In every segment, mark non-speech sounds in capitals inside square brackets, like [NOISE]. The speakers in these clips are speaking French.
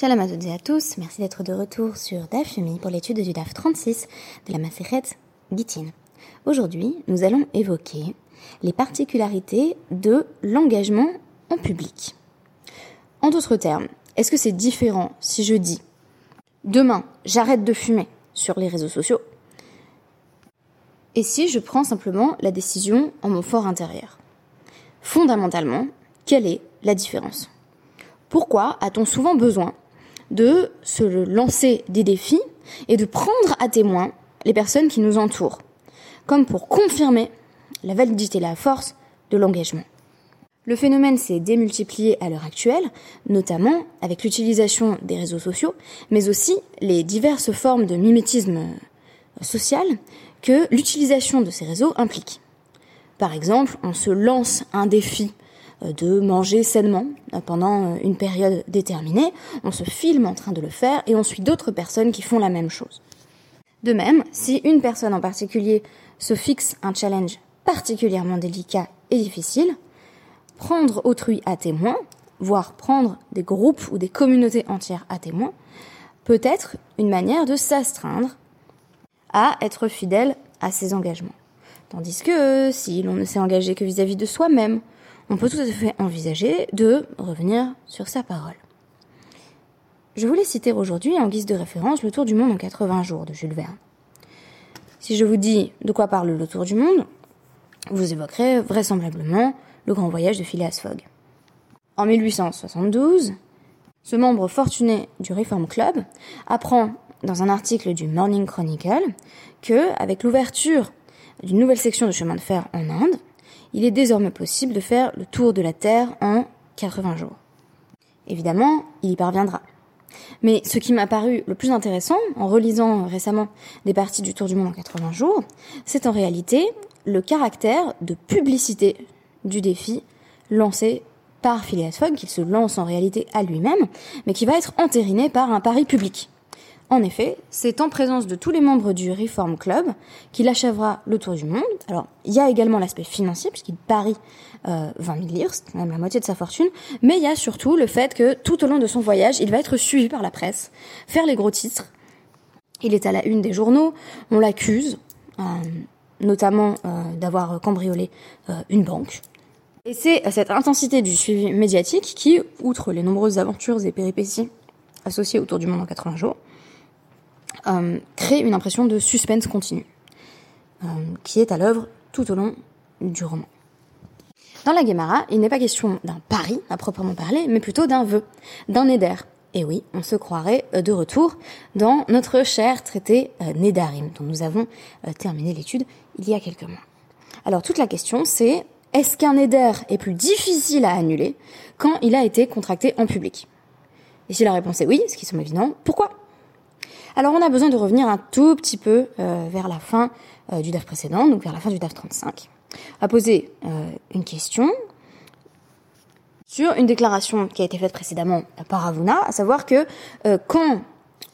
Shalom à toutes et à tous, merci d'être de retour sur DAF pour l'étude du DAF 36 de la Maseret Gitin. Aujourd'hui, nous allons évoquer les particularités de l'engagement en public. En d'autres termes, est-ce que c'est différent si je dis demain j'arrête de fumer sur les réseaux sociaux et si je prends simplement la décision en mon fort intérieur? Fondamentalement, quelle est la différence? Pourquoi a-t-on souvent besoin de se lancer des défis et de prendre à témoin les personnes qui nous entourent, comme pour confirmer la validité et la force de l'engagement. Le phénomène s'est démultiplié à l'heure actuelle, notamment avec l'utilisation des réseaux sociaux, mais aussi les diverses formes de mimétisme social que l'utilisation de ces réseaux implique. Par exemple, on se lance un défi euh, de manger sainement euh, pendant euh, une période déterminée, on se filme en train de le faire et on suit d'autres personnes qui font la même chose. De même, si une personne en particulier se fixe un challenge particulièrement délicat et difficile, prendre autrui à témoin, voire prendre des groupes ou des communautés entières à témoin, peut être une manière de s'astreindre à être fidèle à ses engagements. Tandis que si l'on ne s'est engagé que vis-à-vis -vis de soi-même, on peut tout à fait envisager de revenir sur sa parole. Je voulais citer aujourd'hui en guise de référence Le Tour du Monde en 80 jours de Jules Verne. Si je vous dis de quoi parle le Tour du Monde, vous évoquerez vraisemblablement le grand voyage de Phileas Fogg. En 1872, ce membre fortuné du Reform Club apprend dans un article du Morning Chronicle que, avec l'ouverture d'une nouvelle section de chemin de fer en Inde, il est désormais possible de faire le tour de la Terre en 80 jours. Évidemment, il y parviendra. Mais ce qui m'a paru le plus intéressant en relisant récemment des parties du Tour du Monde en 80 jours, c'est en réalité le caractère de publicité du défi lancé par Phileas Fogg, qu'il se lance en réalité à lui-même, mais qui va être entériné par un pari public. En effet, c'est en présence de tous les membres du Reform Club qu'il achèvera le tour du monde. Alors, il y a également l'aspect financier, puisqu'il parie euh, 20 000 livres, même la moitié de sa fortune, mais il y a surtout le fait que tout au long de son voyage, il va être suivi par la presse, faire les gros titres. Il est à la une des journaux, on l'accuse, euh, notamment euh, d'avoir cambriolé euh, une banque. Et c'est cette intensité du suivi médiatique qui, outre les nombreuses aventures et péripéties associées au Tour du Monde en 80 jours, euh, crée une impression de suspense continu, euh, qui est à l'œuvre tout au long du roman. Dans la Guémara, il n'est pas question d'un pari à proprement parler, mais plutôt d'un vœu, d'un éder. Et oui, on se croirait euh, de retour dans notre cher traité Nédarim, dont nous avons terminé l'étude il y a quelques mois. Alors toute la question c'est, est-ce qu'un éder est plus difficile à annuler quand il a été contracté en public? Et si la réponse est oui, ce qui semble évident, pourquoi? Alors on a besoin de revenir un tout petit peu euh, vers la fin euh, du DAF précédent, donc vers la fin du DAF 35, à poser euh, une question sur une déclaration qui a été faite précédemment par Avuna, à savoir que quand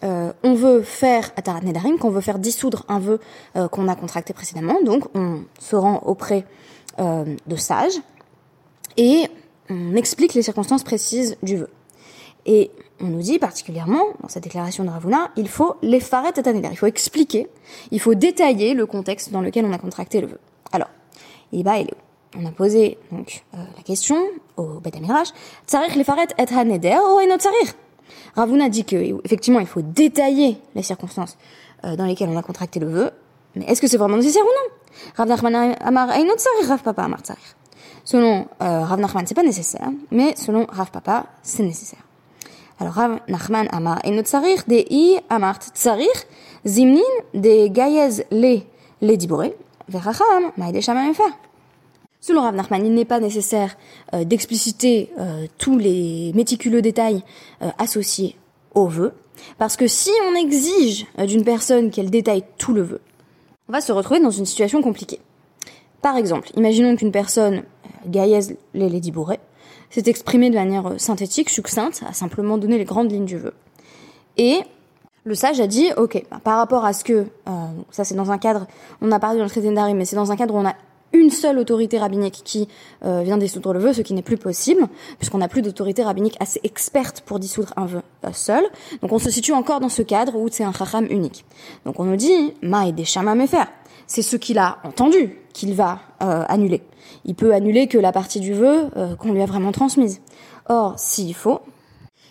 on veut faire Atarat Nedarim, quand on veut faire dissoudre un vœu qu'on a contracté précédemment, donc on se rend auprès de sages et on explique les circonstances précises du vœu. Et on nous dit particulièrement, dans cette déclaration de Ravuna, il faut les faret et il faut expliquer, il faut détailler le contexte dans lequel on a contracté le vœu. Alors, on a posé donc euh, la question au Bet Amiraj, tsarich les faret et haneder ou enot tsarich Ravuna dit que effectivement il faut détailler les circonstances euh, dans lesquelles on a contracté le vœu, mais est-ce que c'est vraiment nécessaire ou non? Rav Nachman amar tsarich, Rav Papa amar tsarich. Selon euh, Rav Nachman, c'est pas nécessaire, mais selon Rav Papa, c'est nécessaire. Alors Rav Nachman amar et tsarich de i amart tsarich zimnin de gayez le le diboré veracham maïde faire. Selon Rav Nachman, il n'est pas nécessaire euh, d'expliciter euh, tous les méticuleux détails euh, associés au vœu, parce que si on exige d'une personne qu'elle détaille tout le vœu, on va se retrouver dans une situation compliquée. Par exemple, imaginons qu'une personne gaïez les les s'est exprimé de manière euh, synthétique, succincte, a simplement donné les grandes lignes du vœu. Et le sage a dit, ok, bah, par rapport à ce que, euh, ça c'est dans un cadre, on a parlé dans le traité d'Ari, mais c'est dans un cadre où on a une seule autorité rabbinique qui euh, vient dissoudre le vœu, ce qui n'est plus possible, puisqu'on n'a plus d'autorité rabbinique assez experte pour dissoudre un vœu seul. Donc on se situe encore dans ce cadre où c'est un chacham unique. Donc on nous dit, ma et des faire. C'est ce qu'il a entendu qu'il va euh, annuler. Il peut annuler que la partie du vœu qu'on lui a vraiment transmise. Or, s'il faut,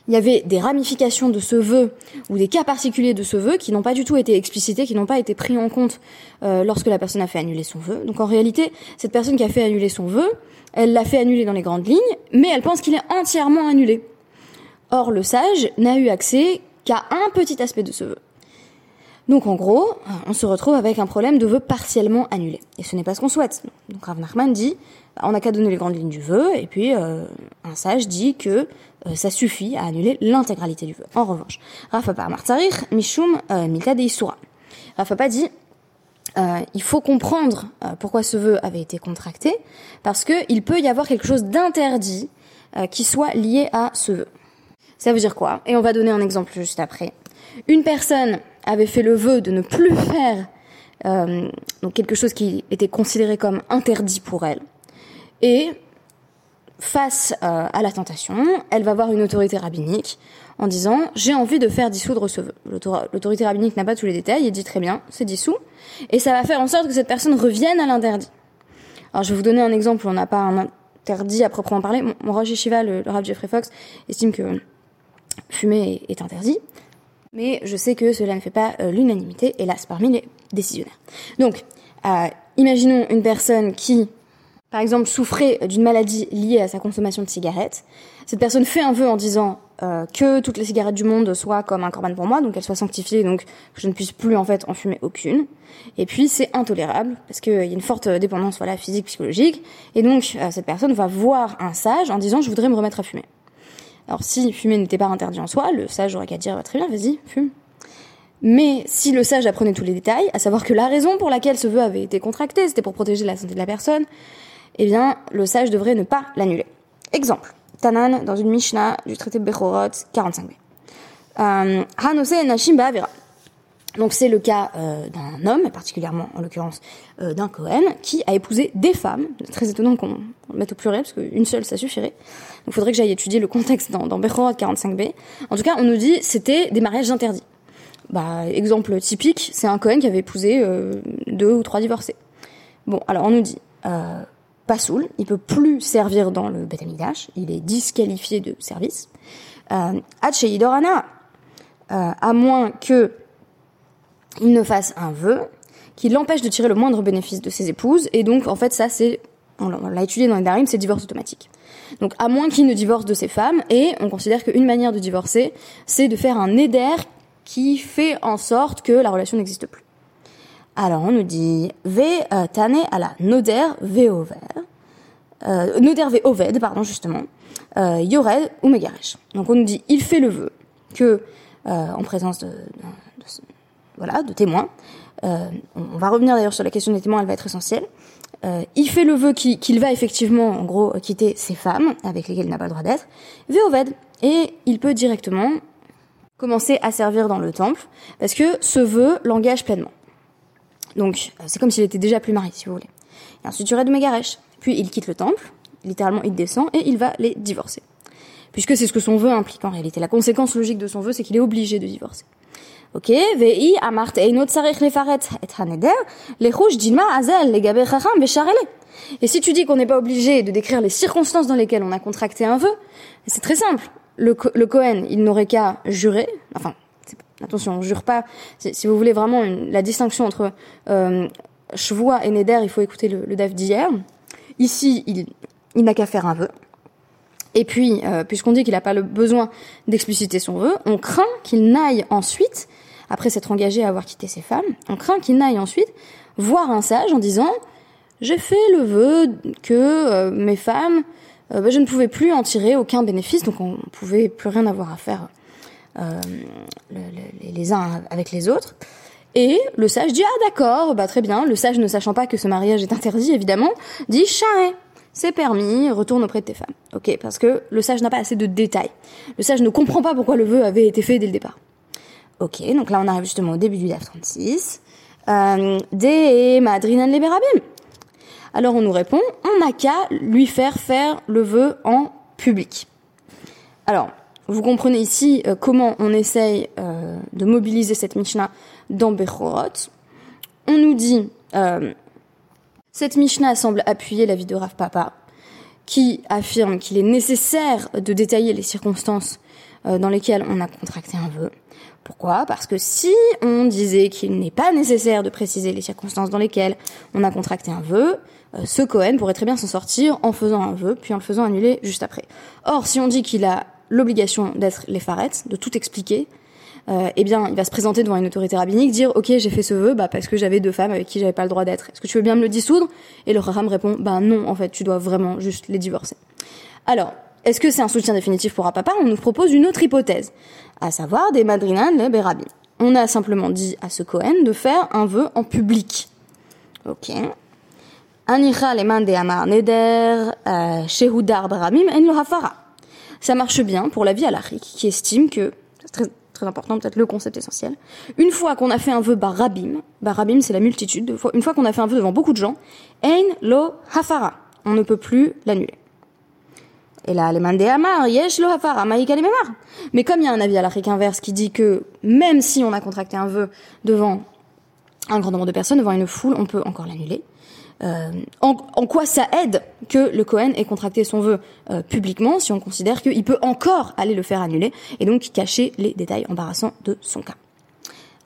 il y avait des ramifications de ce vœu ou des cas particuliers de ce vœu qui n'ont pas du tout été explicités, qui n'ont pas été pris en compte euh, lorsque la personne a fait annuler son vœu. Donc en réalité, cette personne qui a fait annuler son vœu, elle l'a fait annuler dans les grandes lignes, mais elle pense qu'il est entièrement annulé. Or, le sage n'a eu accès qu'à un petit aspect de ce vœu. Donc en gros, on se retrouve avec un problème de vœu partiellement annulé. Et ce n'est pas ce qu'on souhaite. Donc Rav dit, bah, on n'a qu'à donner les grandes lignes du vœu, et puis euh, un sage dit que euh, ça suffit à annuler l'intégralité du vœu. En revanche, Rafa par Martzarich, Mishum, euh, Milta de. Rafa pas dit, il faut comprendre pourquoi ce vœu avait été contracté, parce que il peut y avoir quelque chose d'interdit qui soit lié à ce vœu. Ça veut dire quoi? Et on va donner un exemple juste après. Une personne avait fait le vœu de ne plus faire euh, donc quelque chose qui était considéré comme interdit pour elle. Et face euh, à la tentation, elle va voir une autorité rabbinique en disant j'ai envie de faire dissoudre ce vœu. L'autorité rabbinique n'a pas tous les détails et dit très bien, c'est dissous, et ça va faire en sorte que cette personne revienne à l'interdit. Alors je vais vous donner un exemple, on n'a pas un interdit à proprement parler. Mon, mon Roger Shiva, le, le Jeffrey Fox, estime que fumer est interdit mais je sais que cela ne fait pas euh, l'unanimité, hélas, parmi les décisionnaires. Donc, euh, imaginons une personne qui, par exemple, souffrait d'une maladie liée à sa consommation de cigarettes. Cette personne fait un vœu en disant euh, que toutes les cigarettes du monde soient comme un corban pour moi, donc qu'elles soient sanctifiées, donc que je ne puisse plus en fait en fumer aucune. Et puis c'est intolérable parce qu'il y a une forte dépendance voilà physique psychologique, et donc cette personne va voir un sage en disant je voudrais me remettre à fumer. Alors si fumer n'était pas interdit en soi, le sage aurait qu'à dire très bien, vas-y, fume. Mais si le sage apprenait tous les détails, à savoir que la raison pour laquelle ce vœu avait été contracté, c'était pour protéger la santé de la personne, eh bien, le sage devrait ne pas l'annuler. Exemple. Tanan, dans une Mishnah du traité Bechorot 45b. Euh, Hanose Nashim Ba'avira. Donc c'est le cas euh, d'un homme, particulièrement en l'occurrence euh, d'un Cohen, qui a épousé des femmes. Très étonnant qu'on le mette au pluriel, parce qu'une seule, ça suffirait. Donc il faudrait que j'aille étudier le contexte dans, dans 45b. En tout cas, on nous dit c'était des mariages interdits. Bah, exemple typique, c'est un Cohen qui avait épousé euh, deux ou trois divorcés. Bon, alors on nous dit, pas saoul, il peut plus servir dans le Beth il est disqualifié de service. Euh, Idorana, à moins que il ne fasse un vœu qui l'empêche de tirer le moindre bénéfice de ses épouses. Et donc, en fait, ça, c'est, on l'a étudié dans les Darim, c'est divorce automatique. Donc, à moins qu'il ne divorce de ses femmes, et on considère qu'une manière de divorcer, c'est de faire un éder qui fait en sorte que la relation n'existe plus. Alors, on nous dit, ve euh, tane à la noder ve over, euh, noder ve oved, pardon, justement, euh, yored ou megaresh. Donc, on nous dit, il fait le vœu que, en présence de, de, voilà, de témoins. Euh, on va revenir d'ailleurs sur la question des témoins, elle va être essentielle. Euh, il fait le vœu qu'il va effectivement, en gros, quitter ses femmes, avec lesquelles il n'a pas le droit d'être, Véoved, et il peut directement commencer à servir dans le temple, parce que ce vœu l'engage pleinement. Donc, euh, c'est comme s'il était déjà plus marié, si vous voulez. Et ensuite, il y aurait de Megaresh. Puis, il quitte le temple, littéralement, il descend, et il va les divorcer. Puisque c'est ce que son vœu implique en réalité. La conséquence logique de son vœu, c'est qu'il est obligé de divorcer. Ok, et si tu dis qu'on n'est pas obligé de décrire les circonstances dans lesquelles on a contracté un vœu, c'est très simple. Le, Cohen, il n'aurait qu'à jurer, enfin, attention, on jure pas, si, vous voulez vraiment la distinction entre euh, et Neder, il faut écouter le, le d'hier. Ici, il, il n'a qu'à faire un vœu. Et puis, euh, puisqu'on dit qu'il n'a pas le besoin d'expliciter son vœu, on craint qu'il n'aille ensuite après s'être engagé à avoir quitté ses femmes, on craint qu'il n'aille ensuite voir un sage en disant j'ai fait le vœu que euh, mes femmes, euh, bah, je ne pouvais plus en tirer aucun bénéfice, donc on pouvait plus rien avoir à faire euh, les uns avec les autres. Et le sage dit ah d'accord, bah très bien. Le sage ne sachant pas que ce mariage est interdit évidemment, dit charré, c'est permis, retourne auprès de tes femmes. Ok, parce que le sage n'a pas assez de détails. Le sage ne comprend pas pourquoi le vœu avait été fait dès le départ. Ok, donc là on arrive justement au début du DAF 36. Euh, des madrinan liberabim. Alors on nous répond, on n'a qu'à lui faire faire le vœu en public. Alors, vous comprenez ici euh, comment on essaye euh, de mobiliser cette Mishnah dans Bechorot. On nous dit, euh, cette Mishnah semble appuyer l'avis de Rav Papa, qui affirme qu'il est nécessaire de détailler les circonstances dans lesquelles on a contracté un vœu. Pourquoi? Parce que si on disait qu'il n'est pas nécessaire de préciser les circonstances dans lesquelles on a contracté un vœu, ce Cohen pourrait très bien s'en sortir en faisant un vœu, puis en le faisant annuler juste après. Or, si on dit qu'il a l'obligation d'être les de tout expliquer, euh, eh bien, il va se présenter devant une autorité rabbinique, dire ok, j'ai fait ce vœu, bah parce que j'avais deux femmes avec qui j'avais pas le droit d'être. Est-ce que tu veux bien me le dissoudre? Et le raham répond bah non, en fait, tu dois vraiment juste les divorcer. Alors, est-ce que c'est un soutien définitif pour un papa On nous propose une autre hypothèse, à savoir des madrinan le berabim. On a simplement dit à ce Cohen de faire un vœu en public. Ok. Anicha les amar neder euh, shehudar barabim en lo hafara ça marche bien pour la vie à l'Afrique, qui estime que, c'est très, très important, peut-être le concept essentiel, une fois qu'on a fait un vœu barabim, barabim c'est la multitude, une fois qu'on a fait un vœu devant beaucoup de gens, ein lo hafara, on ne peut plus l'annuler. Et là, les mandé amar, yesh lo maïka Mais comme il y a un avis à l'Afrique inverse qui dit que même si on a contracté un vœu devant un grand nombre de personnes, devant une foule, on peut encore l'annuler. Euh, en, quoi ça aide que le Cohen ait contracté son vœu euh, publiquement si on considère qu'il peut encore aller le faire annuler et donc cacher les détails embarrassants de son cas.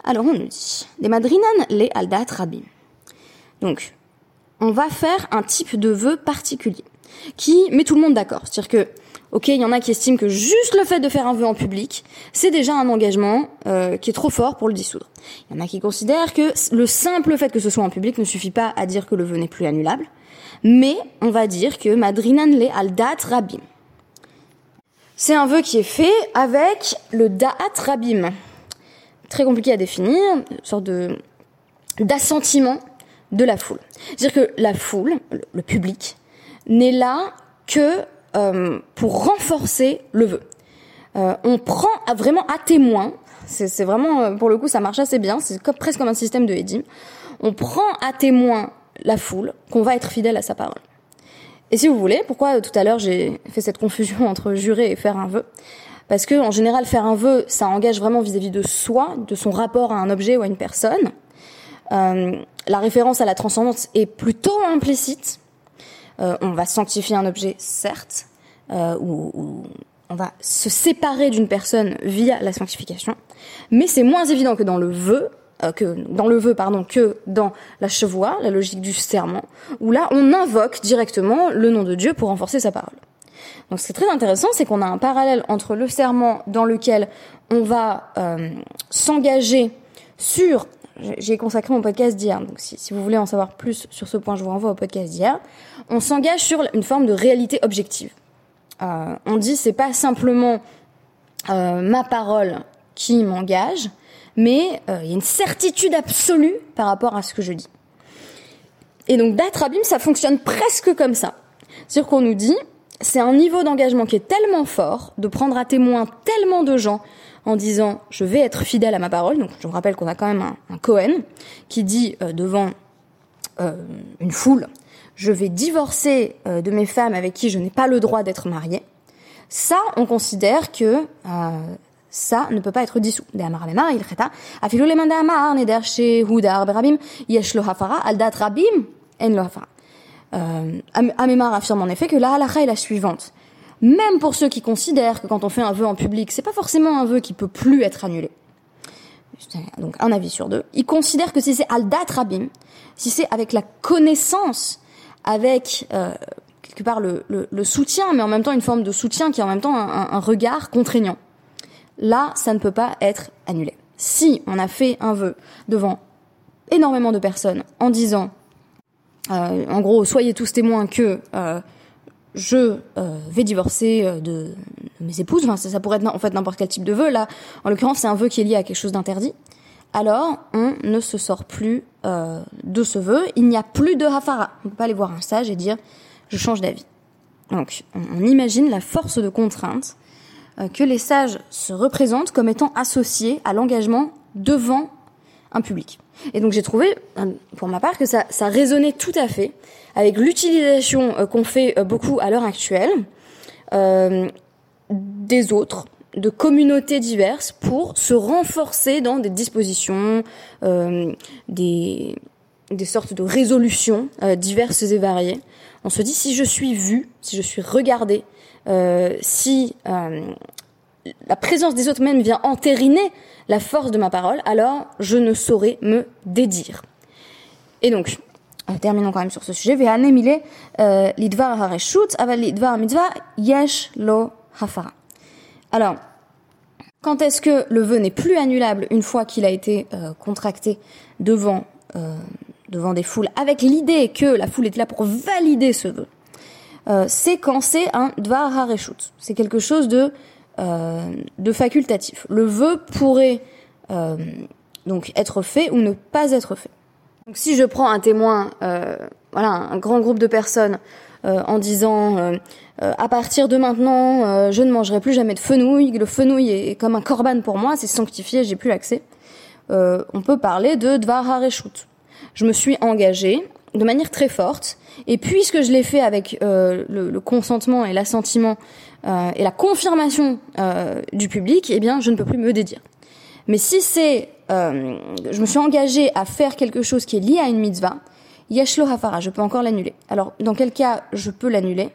Alors on nous dit, des madrinan les aldat rabim. Donc, on va faire un type de vœu particulier qui met tout le monde d'accord. C'est-à-dire que Ok, il y en a qui estiment que juste le fait de faire un vœu en public, c'est déjà un engagement euh, qui est trop fort pour le dissoudre. Il y en a qui considèrent que le simple fait que ce soit en public ne suffit pas à dire que le vœu n'est plus annulable, mais on va dire que Madrinan le al dat rabim. C'est un vœu qui est fait avec le da'at rabim. Très compliqué à définir, une sorte d'assentiment de la foule. C'est-à-dire que la foule, le public, n'est là que euh, pour renforcer le vœu. Euh, on prend vraiment à témoin, c'est vraiment, euh, pour le coup, ça marche assez bien, c'est presque comme un système de Edim. On prend à témoin la foule qu'on va être fidèle à sa parole. Et si vous voulez, pourquoi tout à l'heure j'ai fait cette confusion [LAUGHS] entre jurer et faire un vœu? Parce que en général, faire un vœu, ça engage vraiment vis-à-vis de soi, de son rapport à un objet ou à une personne. la référence à la transcendance est plutôt implicite. Euh, on va sanctifier un objet, certes, euh, ou, on va se séparer d'une personne via la sanctification, mais c'est moins évident que dans le vœu, euh, que dans le vœu pardon, que dans la chevoie, la logique du serment, où là on invoque directement le nom de Dieu pour renforcer sa parole. Donc ce qui est très intéressant, c'est qu'on a un parallèle entre le serment dans lequel on va s'engager sur j'ai consacré mon podcast d'hier. Donc, si, vous voulez en savoir plus sur ce point, je vous renvoie au podcast d'hier. On s'engage sur une forme de réalité objective. Euh, on dit c'est pas simplement euh, ma parole qui m'engage, mais euh, il y a une certitude absolue par rapport à ce que je dis. Et donc d'Atrabim, ça fonctionne presque comme ça. C'est-à-dire qu'on nous dit, c'est un niveau d'engagement qui est tellement fort, de prendre à témoin tellement de gens, en disant je vais être fidèle à ma parole. Donc je vous rappelle qu'on a quand même un, Cohen qui dit euh, devant euh, une foule je vais divorcer euh, de mes femmes avec qui je n'ai pas le droit d'être mariée. Ça, on considère que ça ne peut pas être dissous. Amemar affirme en effet que la halakha est la suivante même pour ceux qui considèrent que quand on fait un vœu en public, c'est pas forcément un vœu qui peut plus être annulé. Donc un avis sur deux. Ils considèrent que si c'est al rabim, si c'est avec la connaissance, avec euh, quelque part le, le, soutien, mais en même temps une forme de soutien qui est en même temps un, un, regard contraignant, là ça ne peut pas être annulé. Si on a fait un vœu devant énormément de personnes en disant, euh, en gros, soyez tous témoins que euh, je euh, vais divorcer euh, de, mes épouses, ça, pourrait être en fait n'importe quel type de vœu, là, en l'occurrence c'est un vœu qui est lié à quelque chose d'interdit, alors on ne se sort plus euh, de ce vœu, il n'y a plus de hafara, on ne peut pas aller voir un sage et dire je change d'avis. Donc on, imagine la force de contrainte que les sages se représentent comme étant associés à l'engagement devant un public. Et donc j'ai trouvé, pour ma part, que ça, ça résonnait tout à fait avec l'utilisation qu'on fait beaucoup à l'heure actuelle euh, des autres, de communautés diverses pour se renforcer dans des dispositions, euh, des, des sortes de résolutions euh, diverses et variées. On se dit si je suis vu, si je suis regardé, euh, si euh, la présence des autres même vient entériner la force de ma parole, alors je ne saurais me dédire. Et donc, euh, terminons quand même sur ce sujet. lidvar hareshut, aval lidvar hafara. Alors, quand est-ce que le vœu n'est plus annulable une fois qu'il a été euh, contracté devant euh, devant des foules, avec l'idée que la foule est là pour valider ce vœu euh, C'est quand c'est un dvar hareshut. C'est quelque chose de euh, de facultatif. Le vœu pourrait euh, donc être fait ou ne pas être fait. Donc si je prends un témoin, voilà, un grand groupe de personnes en disant euh, à partir de maintenant, euh, je ne mangerai plus jamais de fenouil. Le fenouil est comme un korban pour moi, c'est sanctifié, j'ai plus l'accès. Euh, on peut parler de dvar hareshut. Je me suis engagée de manière très forte, et puisque je l'ai fait avec le, le, consentement et l'assentiment et la confirmation du public, eh bien, je ne peux plus me dédire. Mais si c'est, je me suis engagée à faire quelque chose qui est lié à une mitzvah, yeshlo hafara, je peux encore l'annuler. Alors, dans quel cas je peux l'annuler?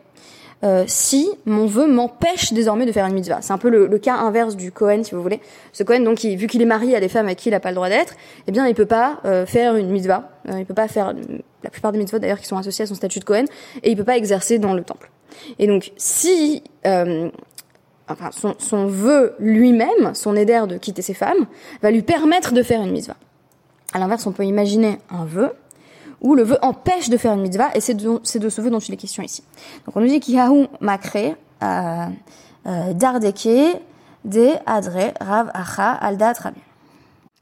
Euh, si mon vœu m'empêche désormais de faire une mitzvah. C'est un peu le, cas inverse du Cohen, si vous voulez. Ce Cohen, donc, vu qu'il est marié à des femmes avec qui il n'a pas le droit d'être, eh bien, il peut pas euh, faire une mitzvah. Euh, il peut pas faire la plupart des mitzvahs d'ailleurs qui sont associés à son statut de Cohen, et il peut pas exercer dans le temple. Et donc, si enfin, son, vœu lui-même, son éder de quitter ses femmes, va lui permettre de faire une mitzvah. À l'inverse, on peut imaginer un vœu où le vœu empêche de faire une mitzvah, et c'est de, ce vœu dont il est question ici. Donc on nous dit Kihahu makre euh, euh, dardeke de adre rav acha aldat rabbi.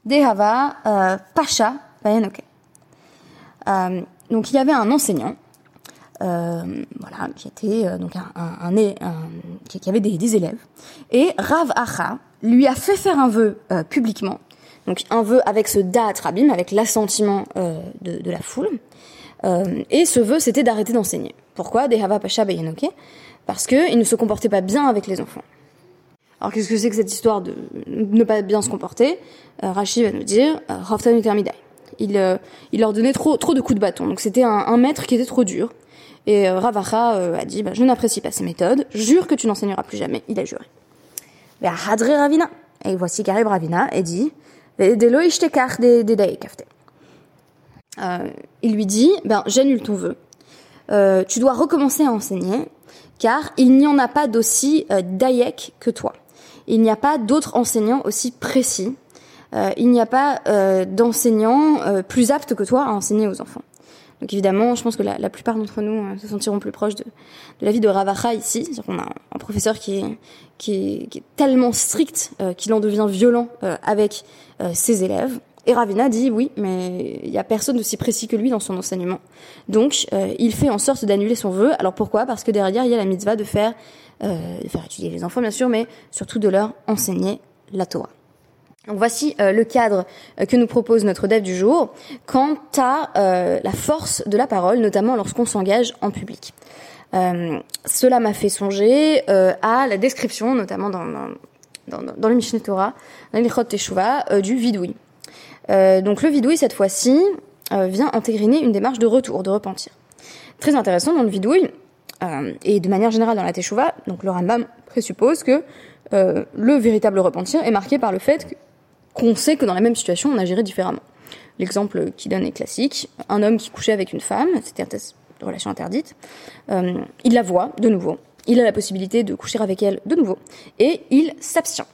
Dehava euh, pasha bayenoke. Euh, donc il y avait un enseignant, euh, voilà, qui était euh, donc un, un, un, qui avait des, des, élèves, et Rav Acha lui a fait faire un vœu publiquement donc un vœu avec ce da'at rabim, avec l'assentiment euh, de, de, la foule. Euh, et ce vœu, c'était d'arrêter d'enseigner. Pourquoi? Dehava Pasha Bayanoke Parce qu'il ne se comportait pas bien avec les enfants. Alors qu'est-ce que c'est que cette histoire de ne pas bien se comporter? Euh, Rachid va nous dire Raftanu Termidai. Il, euh, il leur donnait trop, trop de coups de bâton. Donc c'était un, un maître qui était trop dur. Et euh, Ravacha euh, a dit bah, Je n'apprécie pas ces méthodes, jure que tu n'enseigneras plus jamais. Il a juré. Hadre Ravina. Et voici qu'arrive Ravina et dit euh, il lui dit, ben, j'annule ton vœu. Euh, tu dois recommencer à enseigner, car il n'y en a pas d'aussi euh, daïek que toi. Il n'y a pas d'autres enseignants aussi précis. Euh, il n'y a pas euh, d'enseignants euh, plus aptes que toi à enseigner aux enfants. Donc évidemment, je pense que la, la plupart d'entre nous se sentiront plus proches de, de la vie de Ravacha ici. Qu'on a un professeur qui est, qui est, qui est tellement strict qu'il en devient violent avec euh, ses élèves. Et Ravina dit oui, mais il y a personne aussi précis que lui dans son enseignement. Donc, euh, il fait en sorte d'annuler son vœu. Alors pourquoi? Parce que derrière, il y a la mitzvah de faire, euh, de faire étudier les enfants, bien sûr, mais surtout de leur enseigner la Torah. Voici euh, le cadre que nous propose notre dev du jour quant à la force de la parole, notamment lorsqu'on s'engage en public. cela m'a fait songer à la description, notamment dans, le Mishneh Torah, dans l'Ilchot Teshuvah, euh, du vidoui. Euh, donc le vidoui, cette fois-ci, euh, vient intégrer une démarche de retour, de repentir. Très intéressant dans le vidouille, euh, et de manière générale dans la Teshuvah, donc le Rambam présuppose que euh, le véritable repentir est marqué par le fait qu'on sait que dans la même situation, on agirait différemment. L'exemple qui donne est classique. Un homme qui couchait avec une femme, c'était une relation interdite, euh, il la voit de nouveau il a la possibilité de coucher avec elle de nouveau et il s'abstient.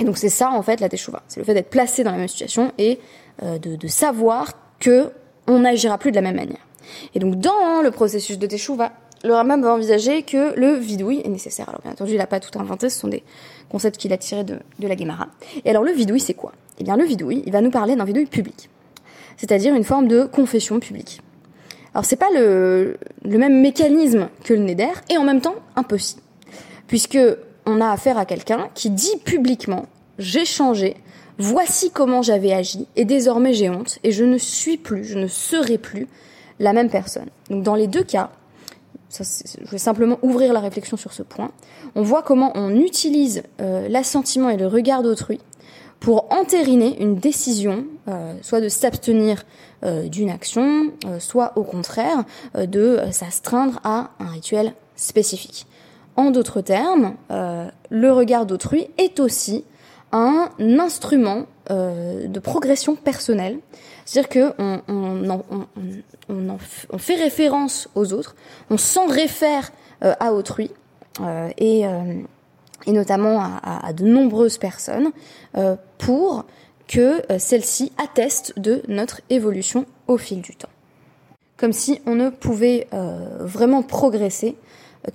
Et donc c'est ça en fait la teshuva, c'est le fait d'être placé dans la même situation et euh, de, savoir que on n'agira plus de la même manière. Et donc dans le processus de teshuva, le Rambam va envisager que le vidouille est nécessaire. Alors bien entendu, il n'a pas tout inventé, ce sont des concepts qu'il a tirés de, la Gemara. Et alors le vidouille, c'est quoi? Eh bien le vidouille, il va nous parler d'un vidouille public, c'est-à-dire une forme de confession publique. Alors c'est pas le, même mécanisme que le neder et en même temps impossible, puisque on a affaire à quelqu'un qui dit publiquement j'ai changé, voici comment j'avais agi, et désormais j'ai honte, et je ne suis plus, je ne serai plus la même personne. Donc dans les deux cas, je vais simplement ouvrir la réflexion sur ce point, on voit comment on utilise euh, l'assentiment et le regard d'autrui pour entériner une décision, euh, soit de s'abstenir euh, d'une action, soit au contraire de s'astreindre à un rituel spécifique. En d'autres termes, le regard d'autrui est aussi un instrument de progression personnelle c'est-à-dire qu'on on, fait référence aux autres, on s'en réfère euh, à autrui, euh, et, euh, notamment à, à, de nombreuses personnes, pour que celles-ci attestent de notre évolution au fil du temps. Comme si on ne pouvait vraiment progresser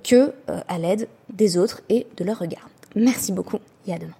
que à l'aide des autres et de leur regard. Merci beaucoup et à demain.